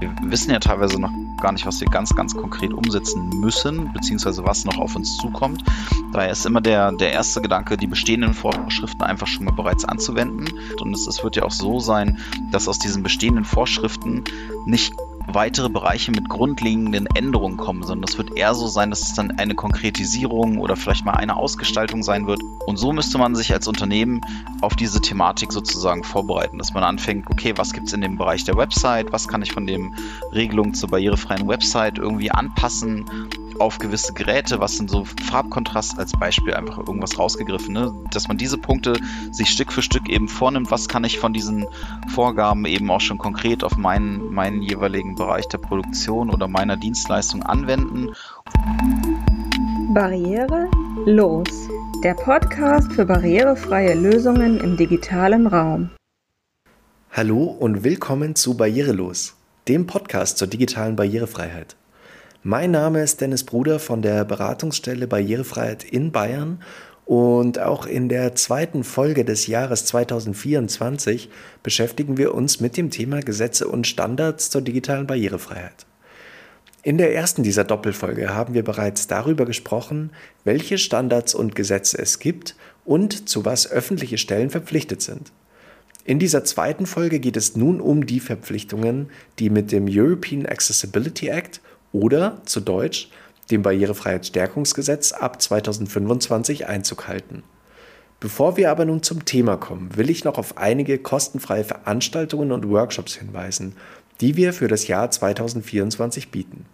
Wir wissen ja teilweise noch gar nicht, was wir ganz, ganz konkret umsetzen müssen, beziehungsweise was noch auf uns zukommt. Daher ist immer der, der erste Gedanke, die bestehenden Vorschriften einfach schon mal bereits anzuwenden. Und es, es wird ja auch so sein, dass aus diesen bestehenden Vorschriften nicht weitere Bereiche mit grundlegenden Änderungen kommen, sondern es wird eher so sein, dass es dann eine Konkretisierung oder vielleicht mal eine Ausgestaltung sein wird. Und so müsste man sich als Unternehmen auf diese Thematik sozusagen vorbereiten, dass man anfängt, okay, was gibt es in dem Bereich der Website, was kann ich von den Regelungen zur barrierefreien Website irgendwie anpassen, auf gewisse Geräte, was sind so Farbkontrast als Beispiel einfach irgendwas rausgegriffen, ne? dass man diese Punkte sich Stück für Stück eben vornimmt, was kann ich von diesen Vorgaben eben auch schon konkret auf meinen, meinen jeweiligen Bereich der Produktion oder meiner Dienstleistung anwenden. Barriere los. Der Podcast für barrierefreie Lösungen im digitalen Raum. Hallo und willkommen zu Barrierelos, dem Podcast zur digitalen Barrierefreiheit. Mein Name ist Dennis Bruder von der Beratungsstelle Barrierefreiheit in Bayern und auch in der zweiten Folge des Jahres 2024 beschäftigen wir uns mit dem Thema Gesetze und Standards zur digitalen Barrierefreiheit. In der ersten dieser Doppelfolge haben wir bereits darüber gesprochen, welche Standards und Gesetze es gibt und zu was öffentliche Stellen verpflichtet sind. In dieser zweiten Folge geht es nun um die Verpflichtungen, die mit dem European Accessibility Act oder zu Deutsch dem Barrierefreiheitsstärkungsgesetz ab 2025 Einzug halten. Bevor wir aber nun zum Thema kommen, will ich noch auf einige kostenfreie Veranstaltungen und Workshops hinweisen, die wir für das Jahr 2024 bieten.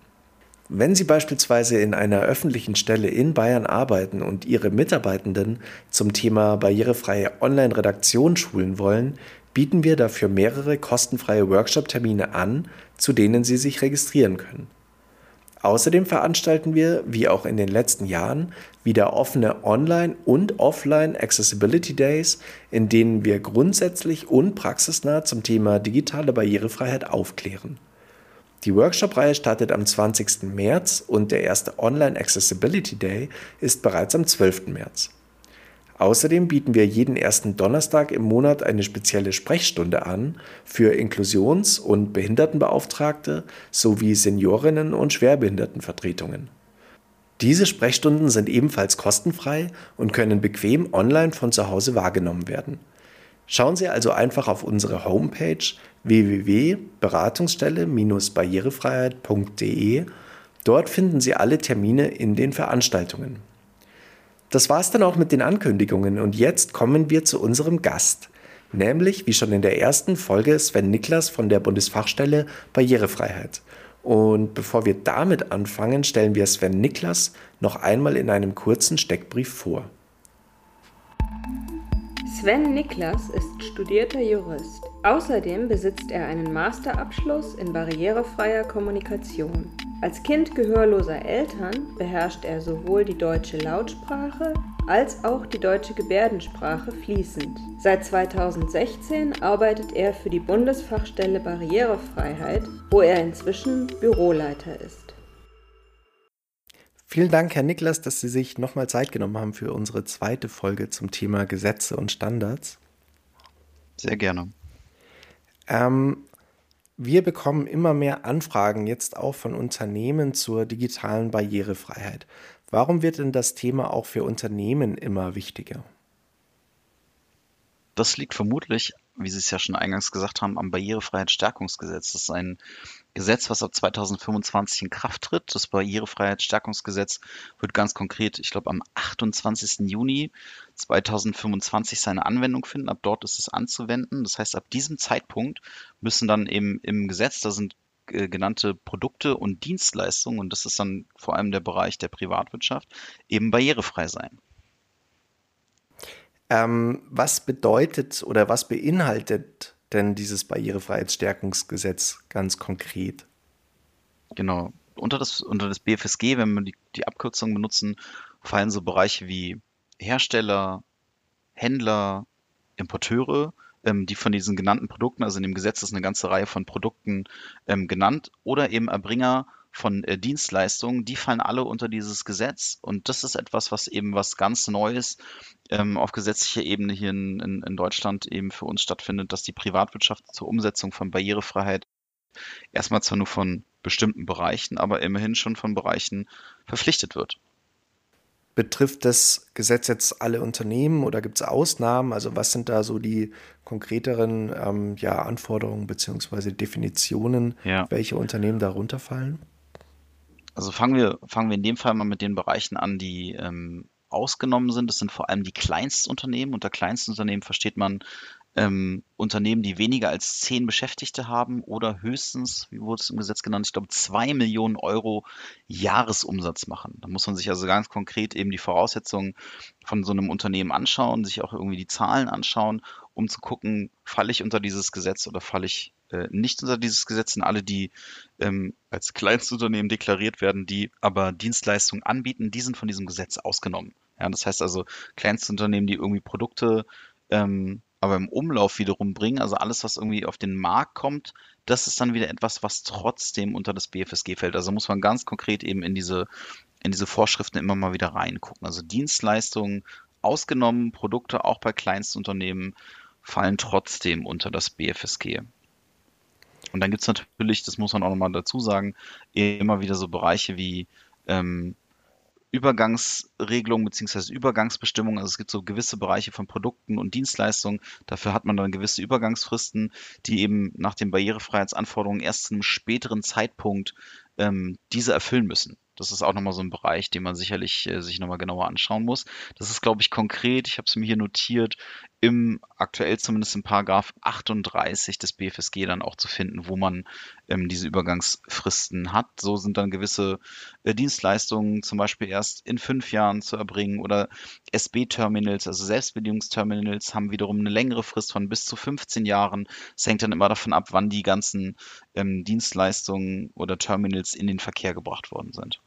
Wenn Sie beispielsweise in einer öffentlichen Stelle in Bayern arbeiten und Ihre Mitarbeitenden zum Thema barrierefreie Online-Redaktion schulen wollen, bieten wir dafür mehrere kostenfreie Workshop-Termine an, zu denen Sie sich registrieren können. Außerdem veranstalten wir, wie auch in den letzten Jahren, wieder offene Online- und Offline Accessibility Days, in denen wir grundsätzlich und praxisnah zum Thema digitale Barrierefreiheit aufklären. Die Workshop-Reihe startet am 20. März und der erste Online Accessibility Day ist bereits am 12. März. Außerdem bieten wir jeden ersten Donnerstag im Monat eine spezielle Sprechstunde an für Inklusions- und Behindertenbeauftragte sowie Seniorinnen- und Schwerbehindertenvertretungen. Diese Sprechstunden sind ebenfalls kostenfrei und können bequem online von zu Hause wahrgenommen werden. Schauen Sie also einfach auf unsere Homepage www.beratungsstelle-barrierefreiheit.de. Dort finden Sie alle Termine in den Veranstaltungen. Das war's dann auch mit den Ankündigungen und jetzt kommen wir zu unserem Gast, nämlich wie schon in der ersten Folge Sven Niklas von der Bundesfachstelle Barrierefreiheit. Und bevor wir damit anfangen, stellen wir Sven Niklas noch einmal in einem kurzen Steckbrief vor. Sven Niklas ist studierter Jurist. Außerdem besitzt er einen Masterabschluss in barrierefreier Kommunikation. Als Kind gehörloser Eltern beherrscht er sowohl die deutsche Lautsprache als auch die deutsche Gebärdensprache fließend. Seit 2016 arbeitet er für die Bundesfachstelle Barrierefreiheit, wo er inzwischen Büroleiter ist. Vielen Dank, Herr Niklas, dass Sie sich nochmal Zeit genommen haben für unsere zweite Folge zum Thema Gesetze und Standards. Sehr gerne. Ähm, wir bekommen immer mehr Anfragen jetzt auch von Unternehmen zur digitalen Barrierefreiheit. Warum wird denn das Thema auch für Unternehmen immer wichtiger? Das liegt vermutlich, wie Sie es ja schon eingangs gesagt haben, am Barrierefreiheitsstärkungsgesetz. Das ist ein Gesetz, was ab 2025 in Kraft tritt. Das Barrierefreiheitsstärkungsgesetz wird ganz konkret, ich glaube, am 28. Juni 2025 seine Anwendung finden. Ab dort ist es anzuwenden. Das heißt, ab diesem Zeitpunkt müssen dann eben im Gesetz, da sind äh, genannte Produkte und Dienstleistungen, und das ist dann vor allem der Bereich der Privatwirtschaft, eben barrierefrei sein. Ähm, was bedeutet oder was beinhaltet denn dieses Barrierefreiheitsstärkungsgesetz ganz konkret? Genau. Unter das, unter das BFSG, wenn wir die, die Abkürzung benutzen, fallen so Bereiche wie Hersteller, Händler, Importeure, ähm, die von diesen genannten Produkten, also in dem Gesetz ist eine ganze Reihe von Produkten ähm, genannt, oder eben Erbringer von äh, Dienstleistungen, die fallen alle unter dieses Gesetz. Und das ist etwas, was eben was ganz Neues ähm, auf gesetzlicher Ebene hier in, in, in Deutschland eben für uns stattfindet, dass die Privatwirtschaft zur Umsetzung von Barrierefreiheit erstmal zwar nur von bestimmten Bereichen, aber immerhin schon von Bereichen verpflichtet wird. Betrifft das Gesetz jetzt alle Unternehmen oder gibt es Ausnahmen? Also was sind da so die konkreteren ähm, ja, Anforderungen bzw. Definitionen, ja. welche Unternehmen darunter fallen? Also fangen wir, fangen wir in dem Fall mal mit den Bereichen an, die ähm, ausgenommen sind. Das sind vor allem die Kleinstunternehmen. Unter Kleinstunternehmen versteht man ähm, Unternehmen, die weniger als zehn Beschäftigte haben oder höchstens, wie wurde es im Gesetz genannt, ich glaube, zwei Millionen Euro Jahresumsatz machen. Da muss man sich also ganz konkret eben die Voraussetzungen von so einem Unternehmen anschauen, sich auch irgendwie die Zahlen anschauen, um zu gucken, falle ich unter dieses Gesetz oder falle ich äh, nicht unter dieses Gesetz. Sind alle, die ähm, als Kleinstunternehmen deklariert werden, die aber Dienstleistungen anbieten, die sind von diesem Gesetz ausgenommen. Ja, das heißt also Kleinstunternehmen, die irgendwie Produkte ähm, aber im Umlauf wiederum bringen, also alles, was irgendwie auf den Markt kommt, das ist dann wieder etwas, was trotzdem unter das BFSG fällt. Also muss man ganz konkret eben in diese, in diese Vorschriften immer mal wieder reingucken. Also Dienstleistungen ausgenommen, Produkte auch bei Kleinstunternehmen fallen trotzdem unter das BFSG. Und dann gibt es natürlich, das muss man auch nochmal dazu sagen, immer wieder so Bereiche wie ähm, Übergangsregelungen bzw. Übergangsbestimmungen. Also es gibt so gewisse Bereiche von Produkten und Dienstleistungen. Dafür hat man dann gewisse Übergangsfristen, die eben nach den Barrierefreiheitsanforderungen erst zu einem späteren Zeitpunkt ähm, diese erfüllen müssen. Das ist auch nochmal so ein Bereich, den man sicherlich äh, sich nochmal genauer anschauen muss. Das ist, glaube ich, konkret, ich habe es mir hier notiert, im aktuell zumindest im Paragraph 38 des BFSG dann auch zu finden, wo man ähm, diese Übergangsfristen hat. So sind dann gewisse äh, Dienstleistungen zum Beispiel erst in fünf Jahren zu erbringen oder SB-Terminals, also Selbstbedienungsterminals, haben wiederum eine längere Frist von bis zu 15 Jahren. Es hängt dann immer davon ab, wann die ganzen ähm, Dienstleistungen oder Terminals in den Verkehr gebracht worden sind.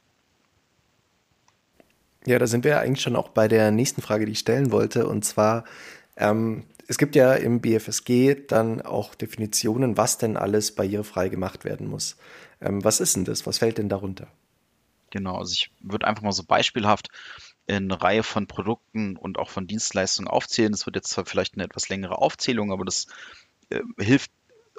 Ja, da sind wir ja eigentlich schon auch bei der nächsten Frage, die ich stellen wollte. Und zwar, ähm, es gibt ja im BFSG dann auch Definitionen, was denn alles barrierefrei gemacht werden muss. Ähm, was ist denn das? Was fällt denn darunter? Genau, also ich würde einfach mal so beispielhaft eine Reihe von Produkten und auch von Dienstleistungen aufzählen. Das wird jetzt zwar vielleicht eine etwas längere Aufzählung, aber das äh, hilft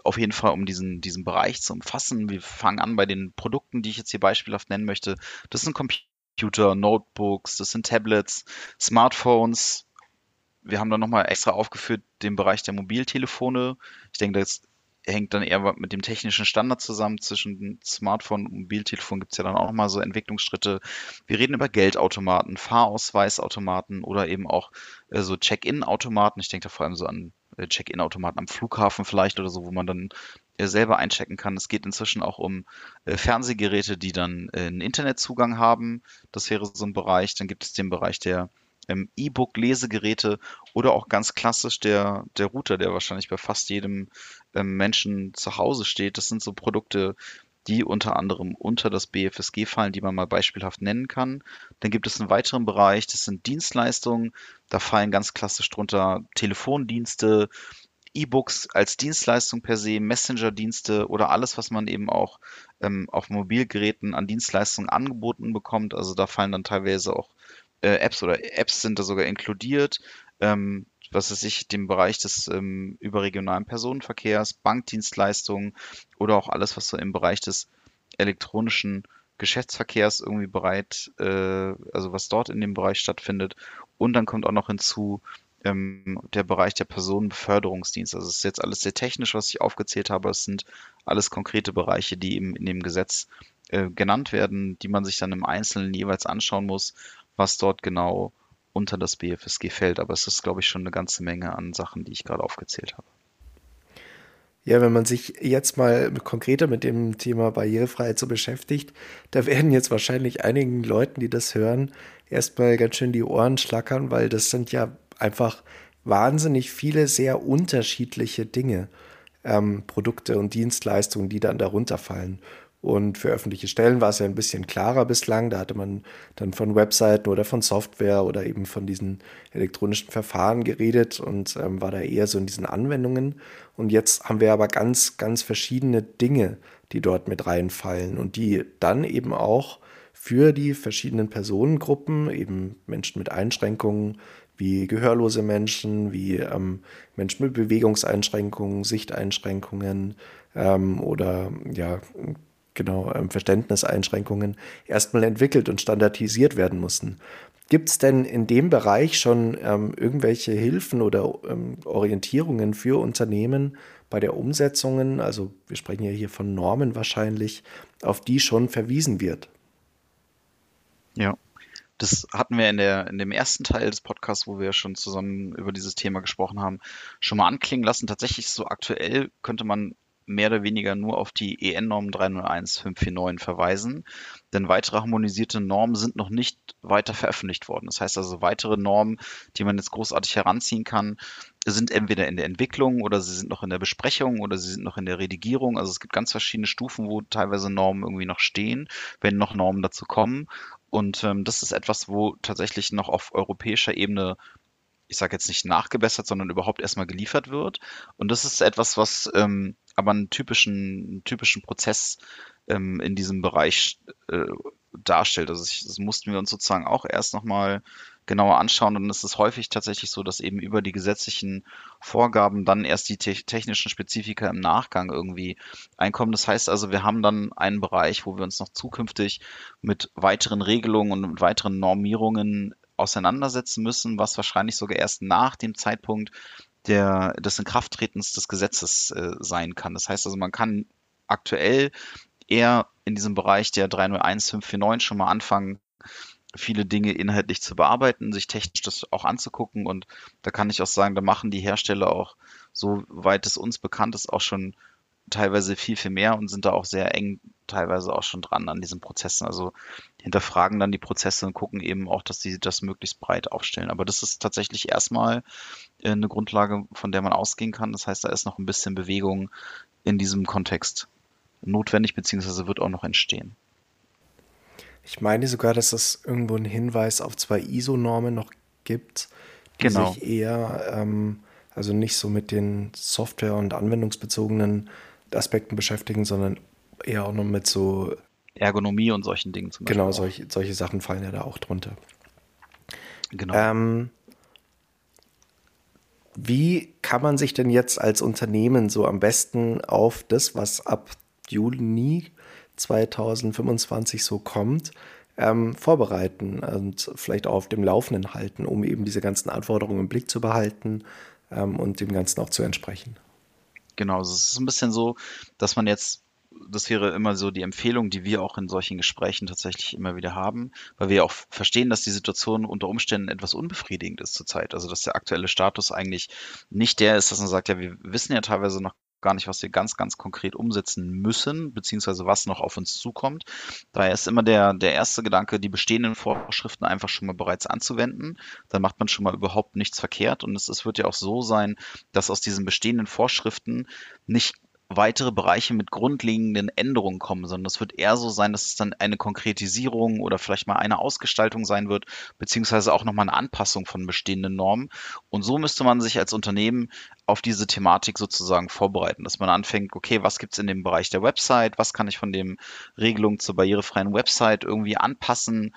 auf jeden Fall, um diesen, diesen Bereich zu umfassen. Wir fangen an bei den Produkten, die ich jetzt hier beispielhaft nennen möchte. Das sind Computer, Notebooks, das sind Tablets, Smartphones. Wir haben dann nochmal extra aufgeführt den Bereich der Mobiltelefone. Ich denke, das hängt dann eher mit dem technischen Standard zusammen. Zwischen Smartphone und Mobiltelefon gibt es ja dann auch nochmal so Entwicklungsschritte. Wir reden über Geldautomaten, Fahrausweisautomaten oder eben auch äh, so Check-in-Automaten. Ich denke da vor allem so an äh, Check-in-Automaten am Flughafen vielleicht oder so, wo man dann selber einchecken kann. Es geht inzwischen auch um äh, Fernsehgeräte, die dann äh, einen Internetzugang haben. Das wäre so ein Bereich. Dann gibt es den Bereich der ähm, E-Book-Lesegeräte oder auch ganz klassisch der, der Router, der wahrscheinlich bei fast jedem ähm, Menschen zu Hause steht. Das sind so Produkte, die unter anderem unter das BFSG fallen, die man mal beispielhaft nennen kann. Dann gibt es einen weiteren Bereich, das sind Dienstleistungen. Da fallen ganz klassisch drunter Telefondienste, E-Books als Dienstleistung per se, Messenger-Dienste oder alles, was man eben auch ähm, auf Mobilgeräten an Dienstleistungen angeboten bekommt. Also da fallen dann teilweise auch äh, Apps oder Apps sind da sogar inkludiert. Ähm, was weiß ich, dem Bereich des ähm, überregionalen Personenverkehrs, Bankdienstleistungen oder auch alles, was so im Bereich des elektronischen Geschäftsverkehrs irgendwie bereit, äh, also was dort in dem Bereich stattfindet. Und dann kommt auch noch hinzu ähm, der Bereich der Personenbeförderungsdienste. Also es ist jetzt alles sehr technisch, was ich aufgezählt habe. Es sind alles konkrete Bereiche, die eben in dem Gesetz äh, genannt werden, die man sich dann im Einzelnen jeweils anschauen muss, was dort genau unter das BFSG fällt. Aber es ist, glaube ich, schon eine ganze Menge an Sachen, die ich gerade aufgezählt habe. Ja, wenn man sich jetzt mal konkreter mit dem Thema Barrierefreiheit so beschäftigt, da werden jetzt wahrscheinlich einigen Leuten, die das hören, erstmal ganz schön die Ohren schlackern, weil das sind ja einfach wahnsinnig viele sehr unterschiedliche Dinge, ähm, Produkte und Dienstleistungen, die dann darunter fallen. Und für öffentliche Stellen war es ja ein bisschen klarer bislang. Da hatte man dann von Webseiten oder von Software oder eben von diesen elektronischen Verfahren geredet und ähm, war da eher so in diesen Anwendungen. Und jetzt haben wir aber ganz, ganz verschiedene Dinge, die dort mit reinfallen und die dann eben auch für die verschiedenen Personengruppen, eben Menschen mit Einschränkungen, wie gehörlose Menschen, wie ähm, Menschen mit Bewegungseinschränkungen, Sichteinschränkungen ähm, oder ja, genau, ähm, Verständniseinschränkungen erstmal entwickelt und standardisiert werden mussten. Gibt es denn in dem Bereich schon ähm, irgendwelche Hilfen oder ähm, Orientierungen für Unternehmen bei der Umsetzung? Also wir sprechen ja hier von Normen wahrscheinlich, auf die schon verwiesen wird. Ja, das hatten wir in, der, in dem ersten Teil des Podcasts, wo wir schon zusammen über dieses Thema gesprochen haben, schon mal anklingen lassen. Tatsächlich so aktuell könnte man mehr oder weniger nur auf die EN-Norm 301549 verweisen, denn weitere harmonisierte Normen sind noch nicht weiter veröffentlicht worden. Das heißt also, weitere Normen, die man jetzt großartig heranziehen kann, sind entweder in der Entwicklung oder sie sind noch in der Besprechung oder sie sind noch in der Redigierung. Also es gibt ganz verschiedene Stufen, wo teilweise Normen irgendwie noch stehen, wenn noch Normen dazu kommen. Und ähm, das ist etwas, wo tatsächlich noch auf europäischer Ebene ich sage jetzt nicht nachgebessert, sondern überhaupt erstmal geliefert wird. Und das ist etwas, was ähm, aber einen typischen, einen typischen Prozess ähm, in diesem Bereich äh, darstellt. Also ich, das mussten wir uns sozusagen auch erst nochmal genauer anschauen. Und es ist häufig tatsächlich so, dass eben über die gesetzlichen Vorgaben dann erst die te technischen Spezifika im Nachgang irgendwie einkommen. Das heißt also, wir haben dann einen Bereich, wo wir uns noch zukünftig mit weiteren Regelungen und mit weiteren Normierungen auseinandersetzen müssen, was wahrscheinlich sogar erst nach dem Zeitpunkt der, des Inkrafttretens des Gesetzes äh, sein kann. Das heißt also, man kann aktuell eher in diesem Bereich der 301549 schon mal anfangen, viele Dinge inhaltlich zu bearbeiten, sich technisch das auch anzugucken. Und da kann ich auch sagen, da machen die Hersteller auch, soweit es uns bekannt ist, auch schon teilweise viel, viel mehr und sind da auch sehr eng teilweise auch schon dran an diesen Prozessen. Also hinterfragen dann die Prozesse und gucken eben auch, dass sie das möglichst breit aufstellen. Aber das ist tatsächlich erstmal äh, eine Grundlage, von der man ausgehen kann. Das heißt, da ist noch ein bisschen Bewegung in diesem Kontext notwendig, beziehungsweise wird auch noch entstehen. Ich meine sogar, dass es irgendwo einen Hinweis auf zwei ISO-Normen noch gibt, die genau. sich eher, ähm, also nicht so mit den Software- und anwendungsbezogenen Aspekten beschäftigen, sondern eher auch noch mit so Ergonomie und solchen Dingen zum Beispiel. Genau, solche, solche Sachen fallen ja da auch drunter. Genau. Ähm, wie kann man sich denn jetzt als Unternehmen so am besten auf das, was ab Juni 2025 so kommt, ähm, vorbereiten und vielleicht auch auf dem Laufenden halten, um eben diese ganzen Anforderungen im Blick zu behalten ähm, und dem Ganzen auch zu entsprechen? Genau, also es ist ein bisschen so, dass man jetzt das wäre immer so die Empfehlung, die wir auch in solchen Gesprächen tatsächlich immer wieder haben, weil wir auch verstehen, dass die Situation unter Umständen etwas unbefriedigend ist zurzeit. Also dass der aktuelle Status eigentlich nicht der ist, dass man sagt, ja, wir wissen ja teilweise noch gar nicht, was wir ganz, ganz konkret umsetzen müssen, beziehungsweise was noch auf uns zukommt. Daher ist immer der, der erste Gedanke, die bestehenden Vorschriften einfach schon mal bereits anzuwenden. Dann macht man schon mal überhaupt nichts verkehrt. Und es, es wird ja auch so sein, dass aus diesen bestehenden Vorschriften nicht weitere Bereiche mit grundlegenden Änderungen kommen, sondern es wird eher so sein, dass es dann eine Konkretisierung oder vielleicht mal eine Ausgestaltung sein wird, beziehungsweise auch nochmal eine Anpassung von bestehenden Normen. Und so müsste man sich als Unternehmen auf diese Thematik sozusagen vorbereiten, dass man anfängt, okay, was gibt es in dem Bereich der Website, was kann ich von dem Regelung zur barrierefreien Website irgendwie anpassen,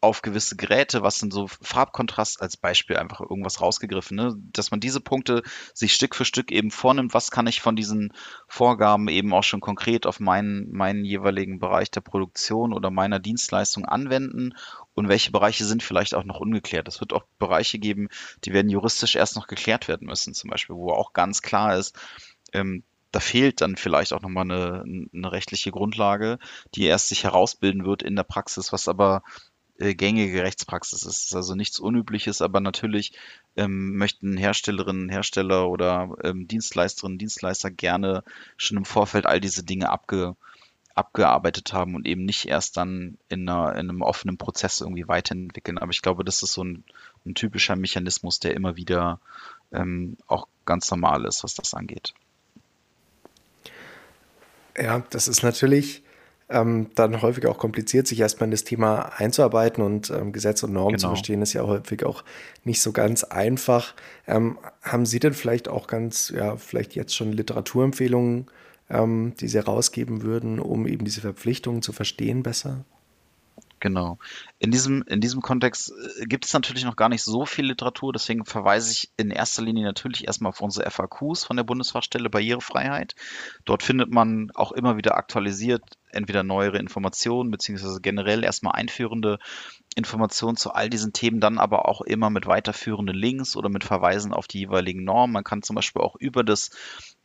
auf gewisse Geräte, was sind so Farbkontrast als Beispiel einfach irgendwas rausgegriffen, ne? dass man diese Punkte sich Stück für Stück eben vornimmt, was kann ich von diesen Vorgaben eben auch schon konkret auf meinen, meinen jeweiligen Bereich der Produktion oder meiner Dienstleistung anwenden und welche Bereiche sind vielleicht auch noch ungeklärt. Es wird auch Bereiche geben, die werden juristisch erst noch geklärt werden müssen, zum Beispiel, wo auch ganz klar ist, ähm, da fehlt dann vielleicht auch nochmal eine, eine rechtliche Grundlage, die erst sich herausbilden wird in der Praxis, was aber äh, gängige Rechtspraxis ist. Es ist also nichts Unübliches, aber natürlich ähm, möchten Herstellerinnen, Hersteller oder ähm, Dienstleisterinnen, Dienstleister gerne schon im Vorfeld all diese Dinge abge, abgearbeitet haben und eben nicht erst dann in, einer, in einem offenen Prozess irgendwie weiterentwickeln. Aber ich glaube, das ist so ein, ein typischer Mechanismus, der immer wieder ähm, auch ganz normal ist, was das angeht. Ja, das ist natürlich ähm, dann häufig auch kompliziert, sich erstmal in das Thema einzuarbeiten und ähm, Gesetze und Normen genau. zu verstehen, ist ja häufig auch nicht so ganz einfach. Ähm, haben Sie denn vielleicht auch ganz, ja, vielleicht jetzt schon Literaturempfehlungen, ähm, die Sie herausgeben würden, um eben diese Verpflichtungen zu verstehen besser? Genau. In diesem, in diesem Kontext äh, gibt es natürlich noch gar nicht so viel Literatur, deswegen verweise ich in erster Linie natürlich erstmal auf unsere FAQs von der Bundesfachstelle Barrierefreiheit. Dort findet man auch immer wieder aktualisiert entweder neuere Informationen beziehungsweise generell erstmal einführende Informationen zu all diesen Themen, dann aber auch immer mit weiterführenden Links oder mit Verweisen auf die jeweiligen Normen. Man kann zum Beispiel auch über das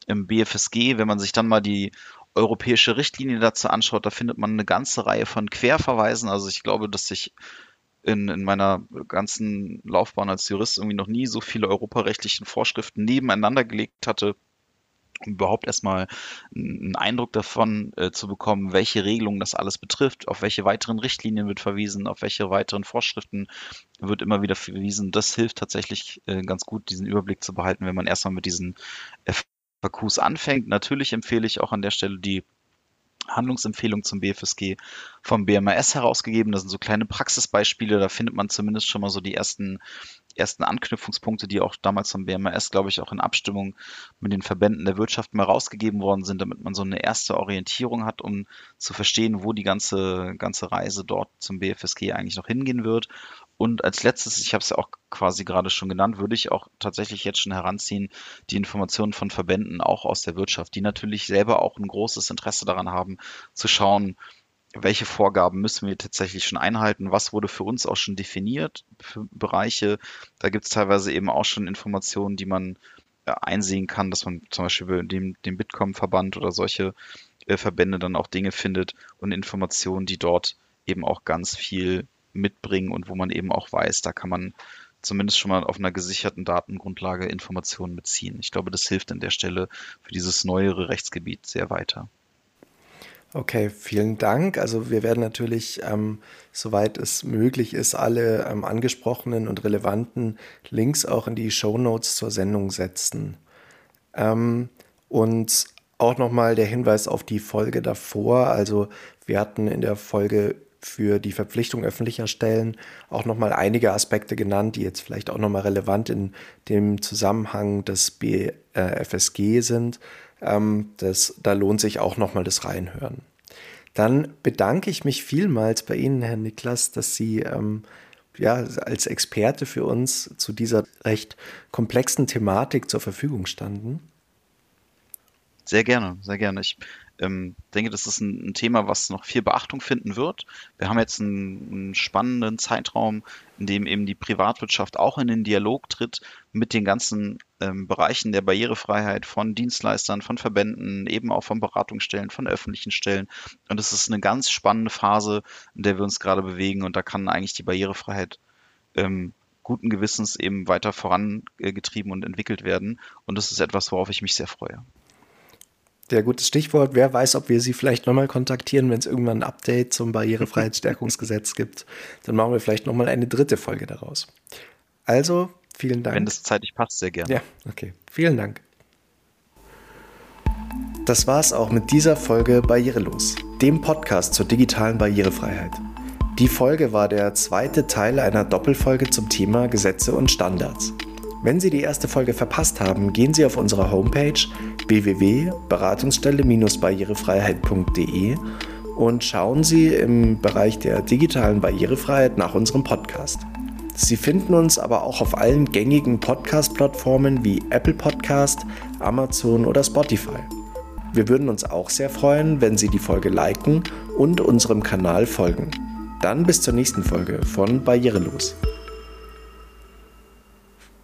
im BFSG, wenn man sich dann mal die europäische Richtlinie dazu anschaut, da findet man eine ganze Reihe von Querverweisen. Also ich glaube, dass ich in, in meiner ganzen Laufbahn als Jurist irgendwie noch nie so viele europarechtlichen Vorschriften nebeneinander gelegt hatte, um überhaupt erstmal einen Eindruck davon äh, zu bekommen, welche Regelungen das alles betrifft, auf welche weiteren Richtlinien wird verwiesen, auf welche weiteren Vorschriften wird immer wieder verwiesen. Das hilft tatsächlich äh, ganz gut, diesen Überblick zu behalten, wenn man erstmal mit diesen FAQs anfängt. Natürlich empfehle ich auch an der Stelle die Handlungsempfehlung zum BFSG vom BMAS herausgegeben. Das sind so kleine Praxisbeispiele, da findet man zumindest schon mal so die ersten, ersten Anknüpfungspunkte, die auch damals vom BMAS, glaube ich, auch in Abstimmung mit den Verbänden der Wirtschaft mal rausgegeben worden sind, damit man so eine erste Orientierung hat, um zu verstehen, wo die ganze, ganze Reise dort zum BFSG eigentlich noch hingehen wird. Und als letztes, ich habe es ja auch quasi gerade schon genannt, würde ich auch tatsächlich jetzt schon heranziehen, die Informationen von Verbänden auch aus der Wirtschaft, die natürlich selber auch ein großes Interesse daran haben, zu schauen, welche Vorgaben müssen wir tatsächlich schon einhalten, was wurde für uns auch schon definiert für Bereiche. Da gibt es teilweise eben auch schon Informationen, die man ja, einsehen kann, dass man zum Beispiel dem, dem Bitkom-Verband oder solche äh, Verbände dann auch Dinge findet und Informationen, die dort eben auch ganz viel mitbringen und wo man eben auch weiß, da kann man zumindest schon mal auf einer gesicherten Datengrundlage Informationen beziehen. Ich glaube, das hilft an der Stelle für dieses neuere Rechtsgebiet sehr weiter. Okay, vielen Dank. Also wir werden natürlich, ähm, soweit es möglich ist, alle ähm, angesprochenen und relevanten Links auch in die Show Notes zur Sendung setzen. Ähm, und auch nochmal der Hinweis auf die Folge davor. Also wir hatten in der Folge für die Verpflichtung öffentlicher Stellen auch nochmal einige Aspekte genannt, die jetzt vielleicht auch nochmal relevant in dem Zusammenhang des BFSG sind. Ähm, das, da lohnt sich auch nochmal das Reinhören. Dann bedanke ich mich vielmals bei Ihnen, Herr Niklas, dass Sie ähm, ja, als Experte für uns zu dieser recht komplexen Thematik zur Verfügung standen. Sehr gerne, sehr gerne. Ich ähm, denke, das ist ein, ein, Thema, was noch viel Beachtung finden wird. Wir haben jetzt einen, einen, spannenden Zeitraum, in dem eben die Privatwirtschaft auch in den Dialog tritt mit den ganzen ähm, Bereichen der Barrierefreiheit von Dienstleistern, von Verbänden, eben auch von Beratungsstellen, von öffentlichen Stellen. Und das ist eine ganz spannende Phase, in der wir uns gerade bewegen. Und da kann eigentlich die Barrierefreiheit ähm, guten Gewissens eben weiter vorangetrieben und entwickelt werden. Und das ist etwas, worauf ich mich sehr freue. Sehr gutes Stichwort. Wer weiß, ob wir Sie vielleicht nochmal kontaktieren, wenn es irgendwann ein Update zum Barrierefreiheitsstärkungsgesetz gibt. Dann machen wir vielleicht nochmal eine dritte Folge daraus. Also, vielen Dank. Wenn das zeitlich passt, sehr gerne. Ja, okay. Vielen Dank. Das war's auch mit dieser Folge Barrierelos, dem Podcast zur digitalen Barrierefreiheit. Die Folge war der zweite Teil einer Doppelfolge zum Thema Gesetze und Standards. Wenn Sie die erste Folge verpasst haben, gehen Sie auf unsere Homepage www.beratungsstelle-barrierefreiheit.de und schauen Sie im Bereich der digitalen Barrierefreiheit nach unserem Podcast. Sie finden uns aber auch auf allen gängigen Podcast-Plattformen wie Apple Podcast, Amazon oder Spotify. Wir würden uns auch sehr freuen, wenn Sie die Folge liken und unserem Kanal folgen. Dann bis zur nächsten Folge von Barrierelos.